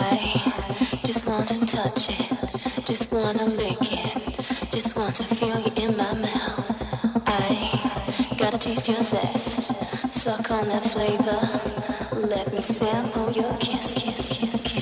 I just want to touch it, just wanna lick it, just want to feel you in my mouth. I gotta taste your zest, suck on that flavor, let me sample your kiss, kiss, kiss.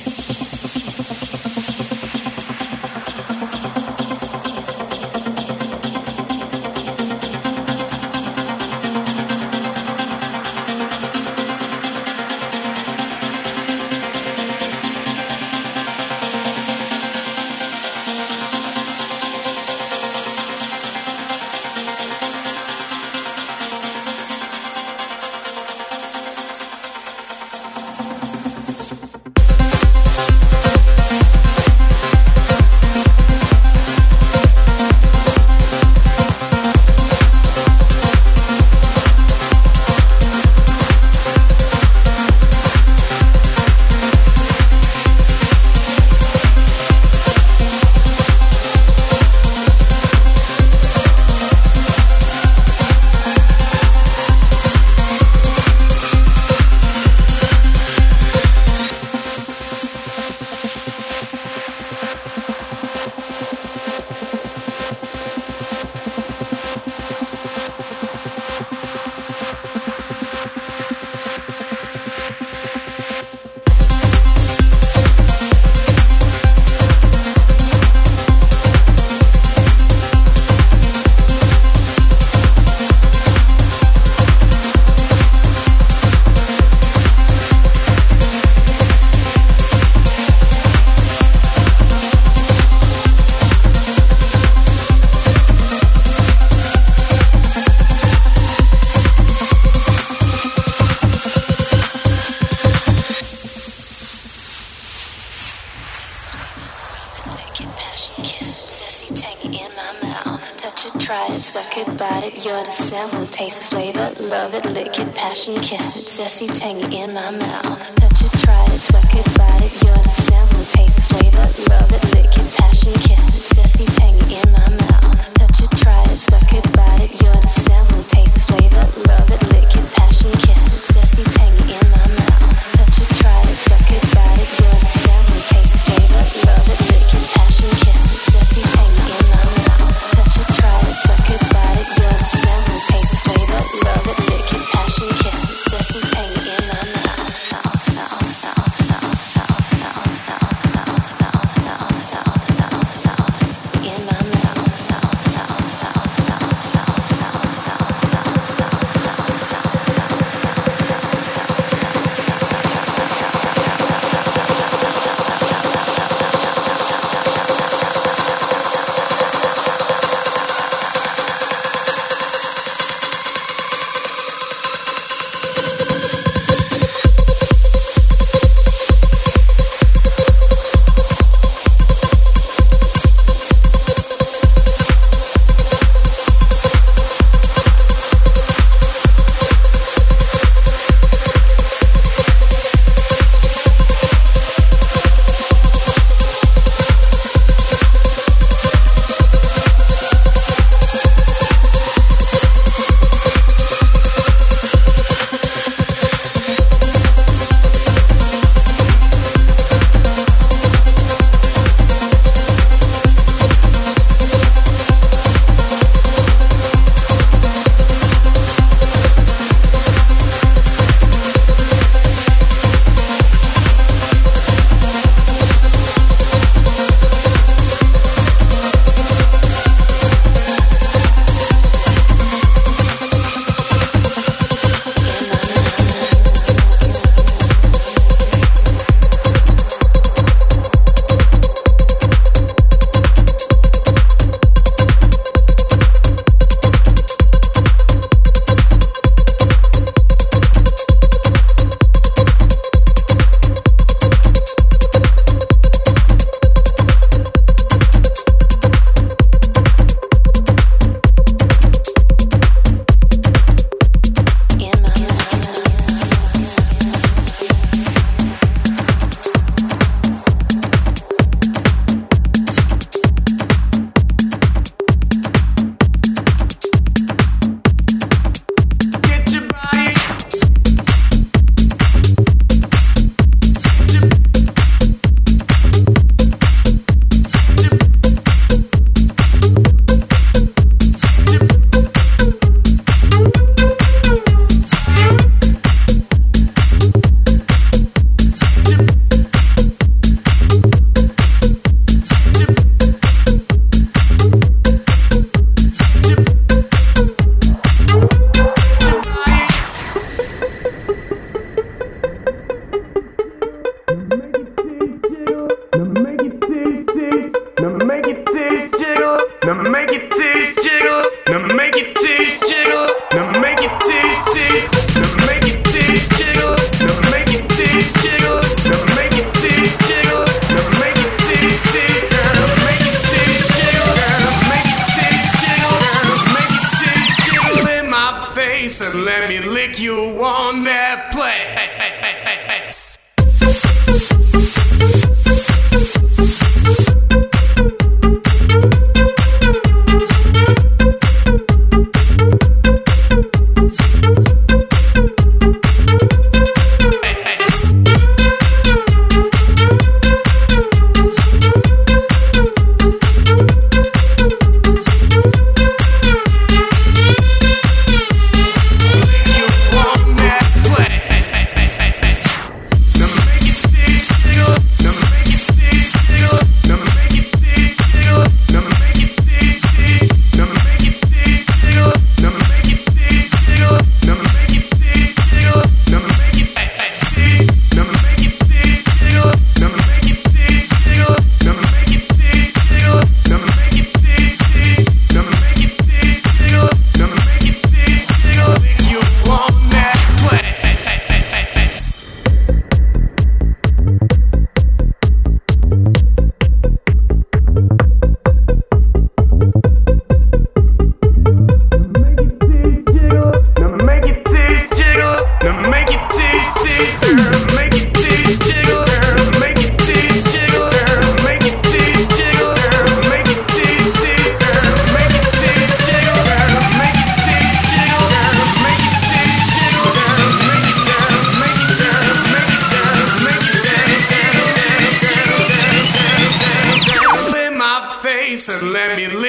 You're the sample, taste the flavor, love it, lick it, passion, kiss it, zesty, tangy in my mouth. Touch it, try it, suck it, bite it. You're the sample, taste the flavor, love it, lick it, passion, kiss it,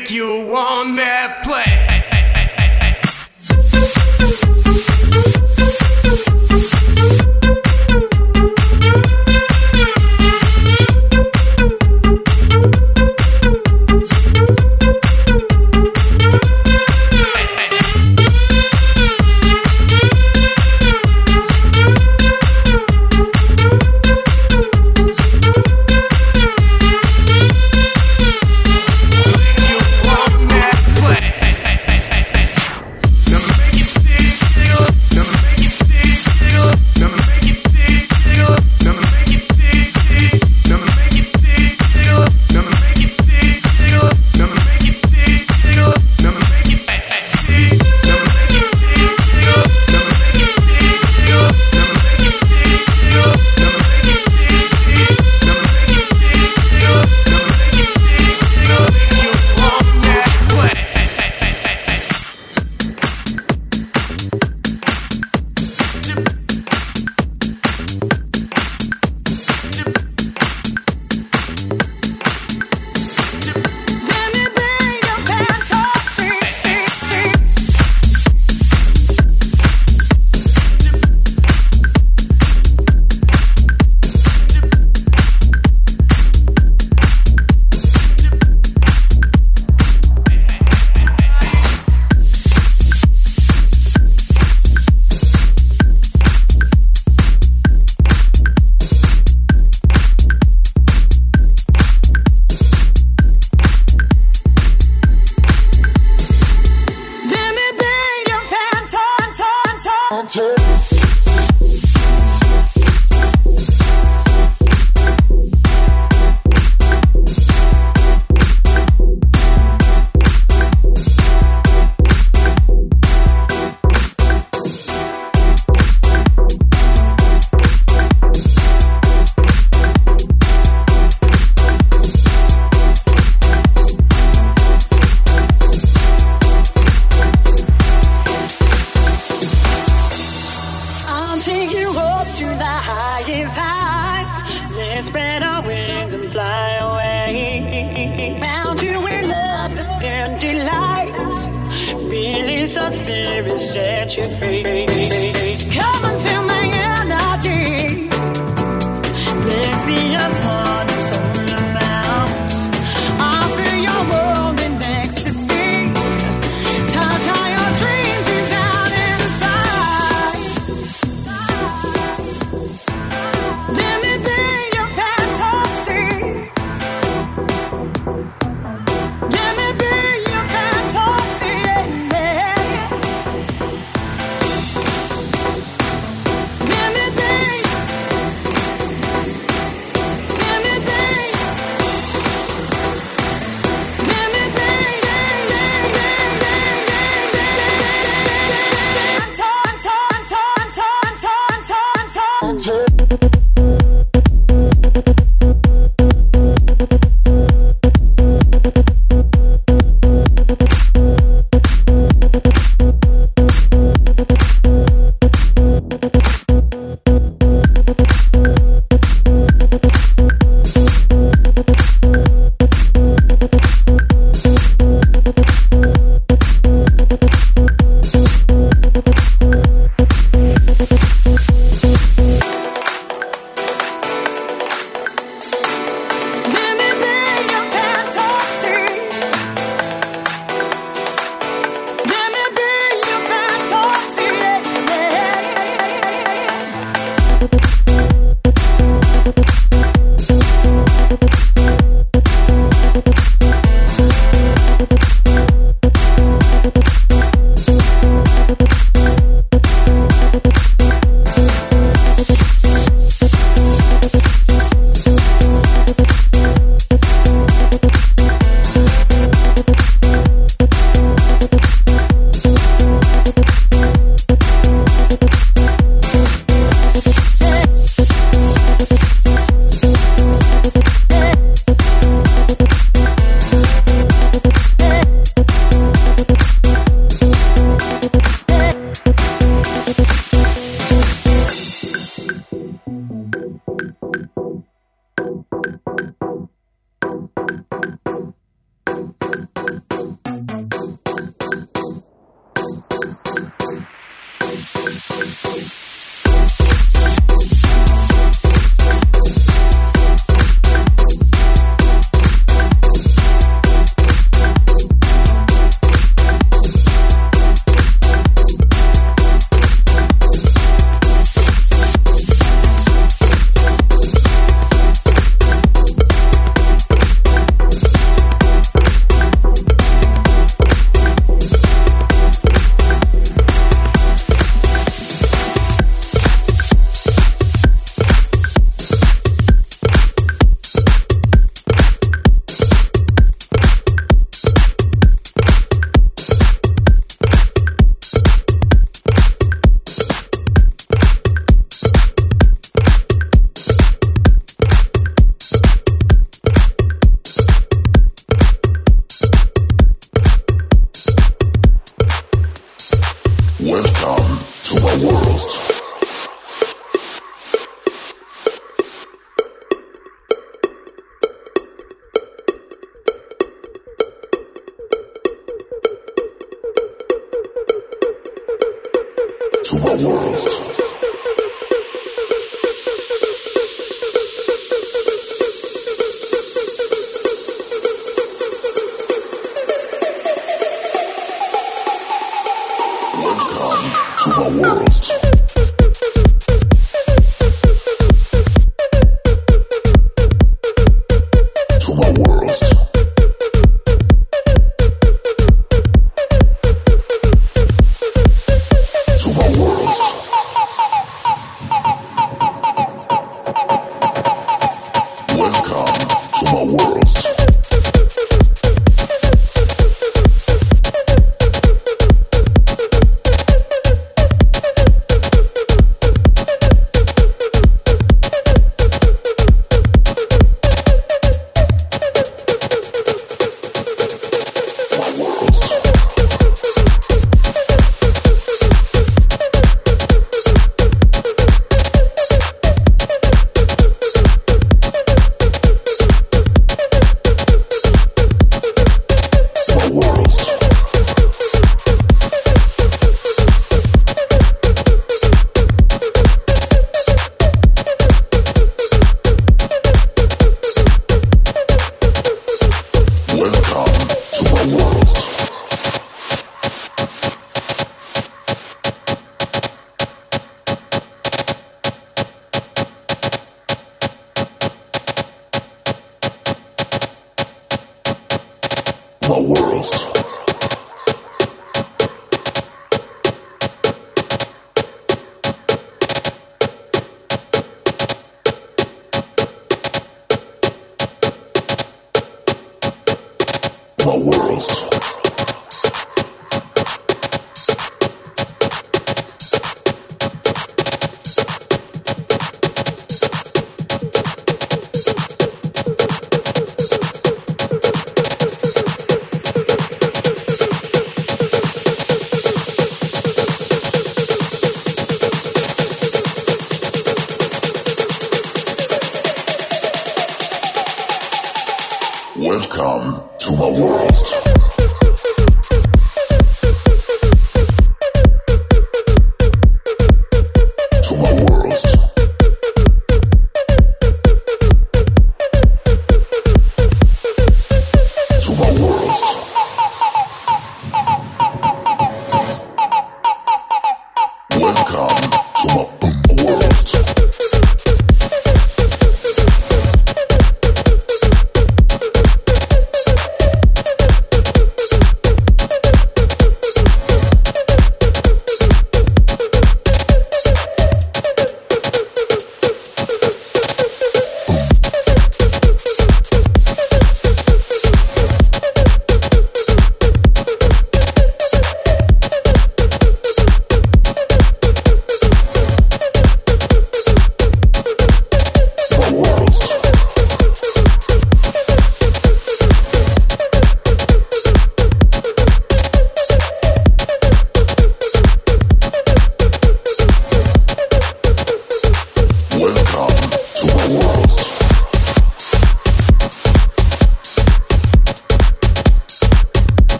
make you want.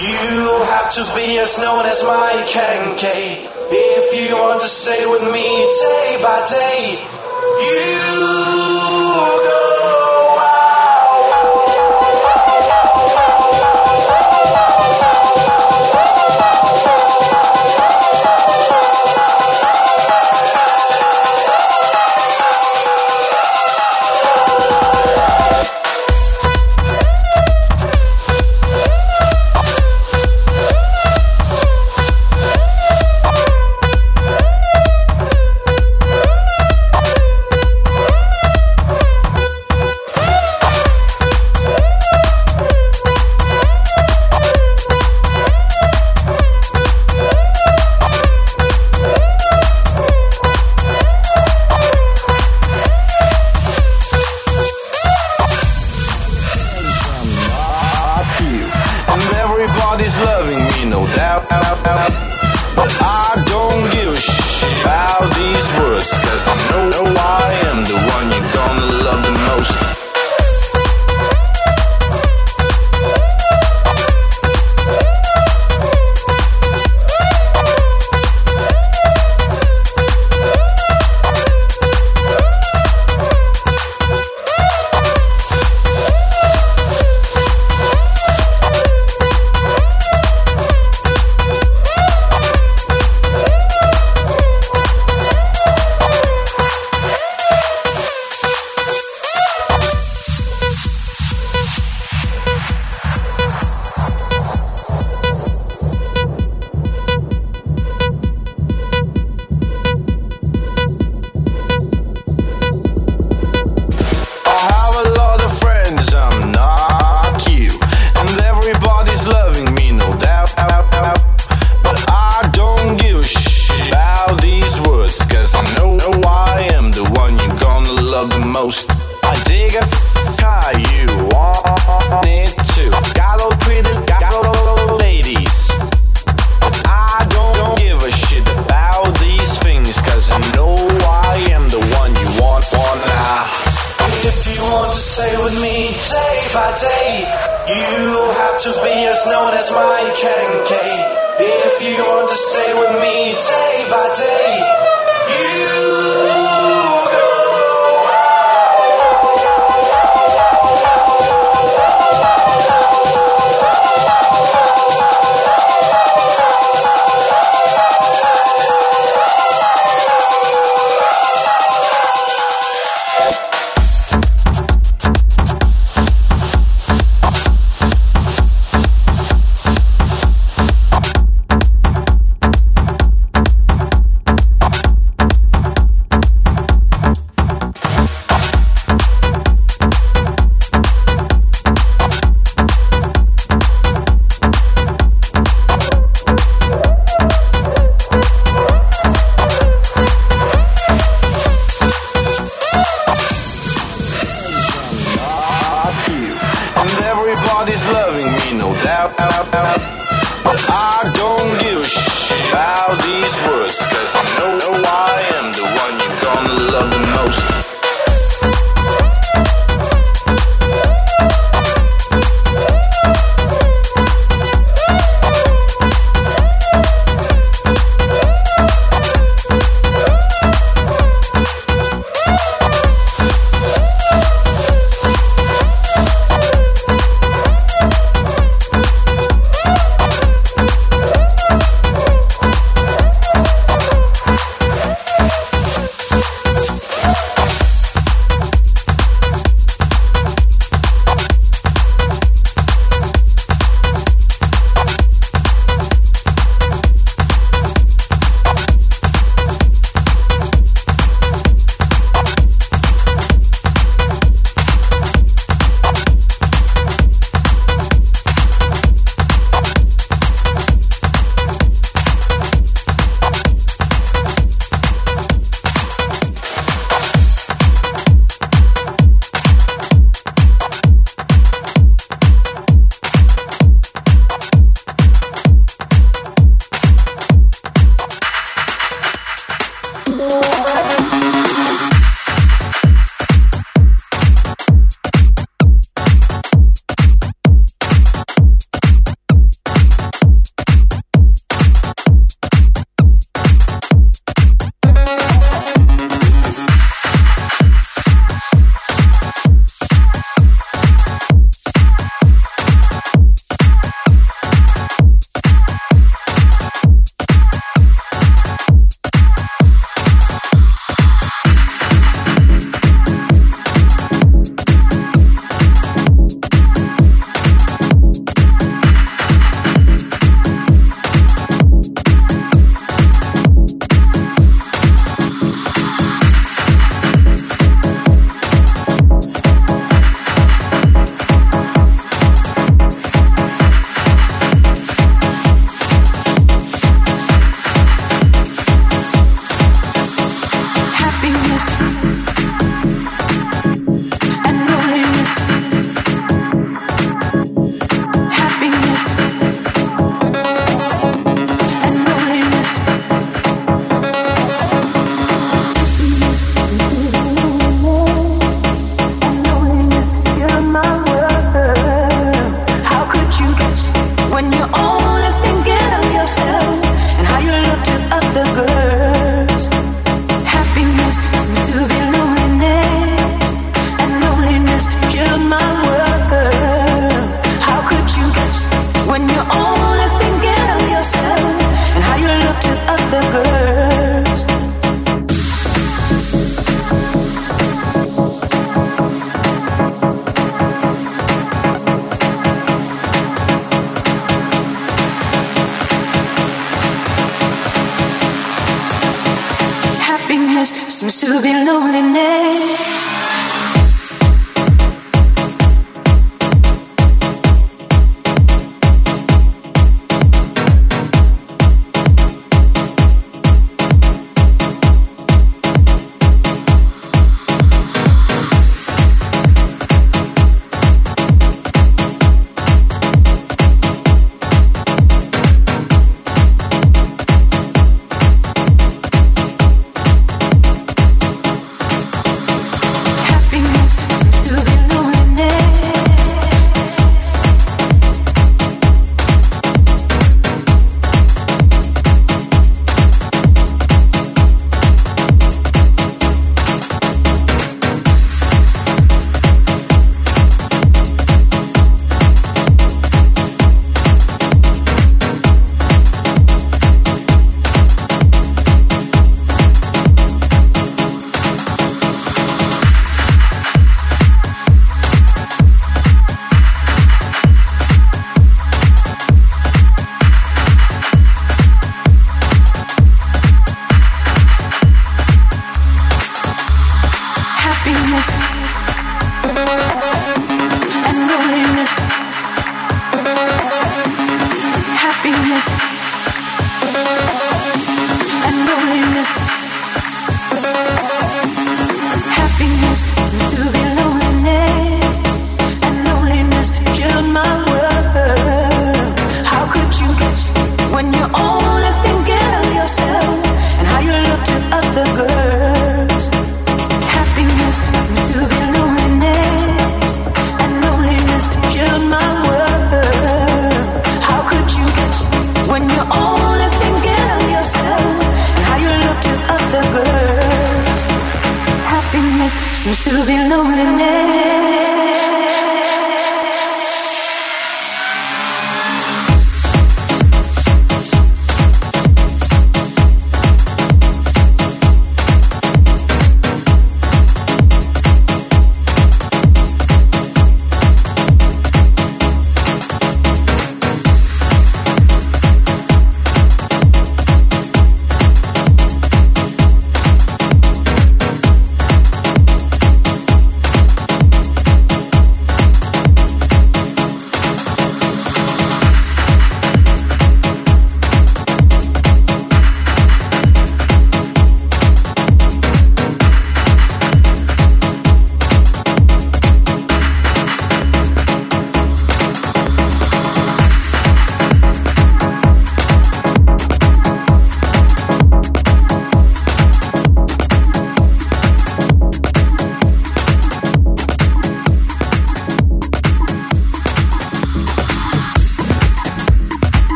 You have to be as known as Mike and. If you want to stay with me day by day, you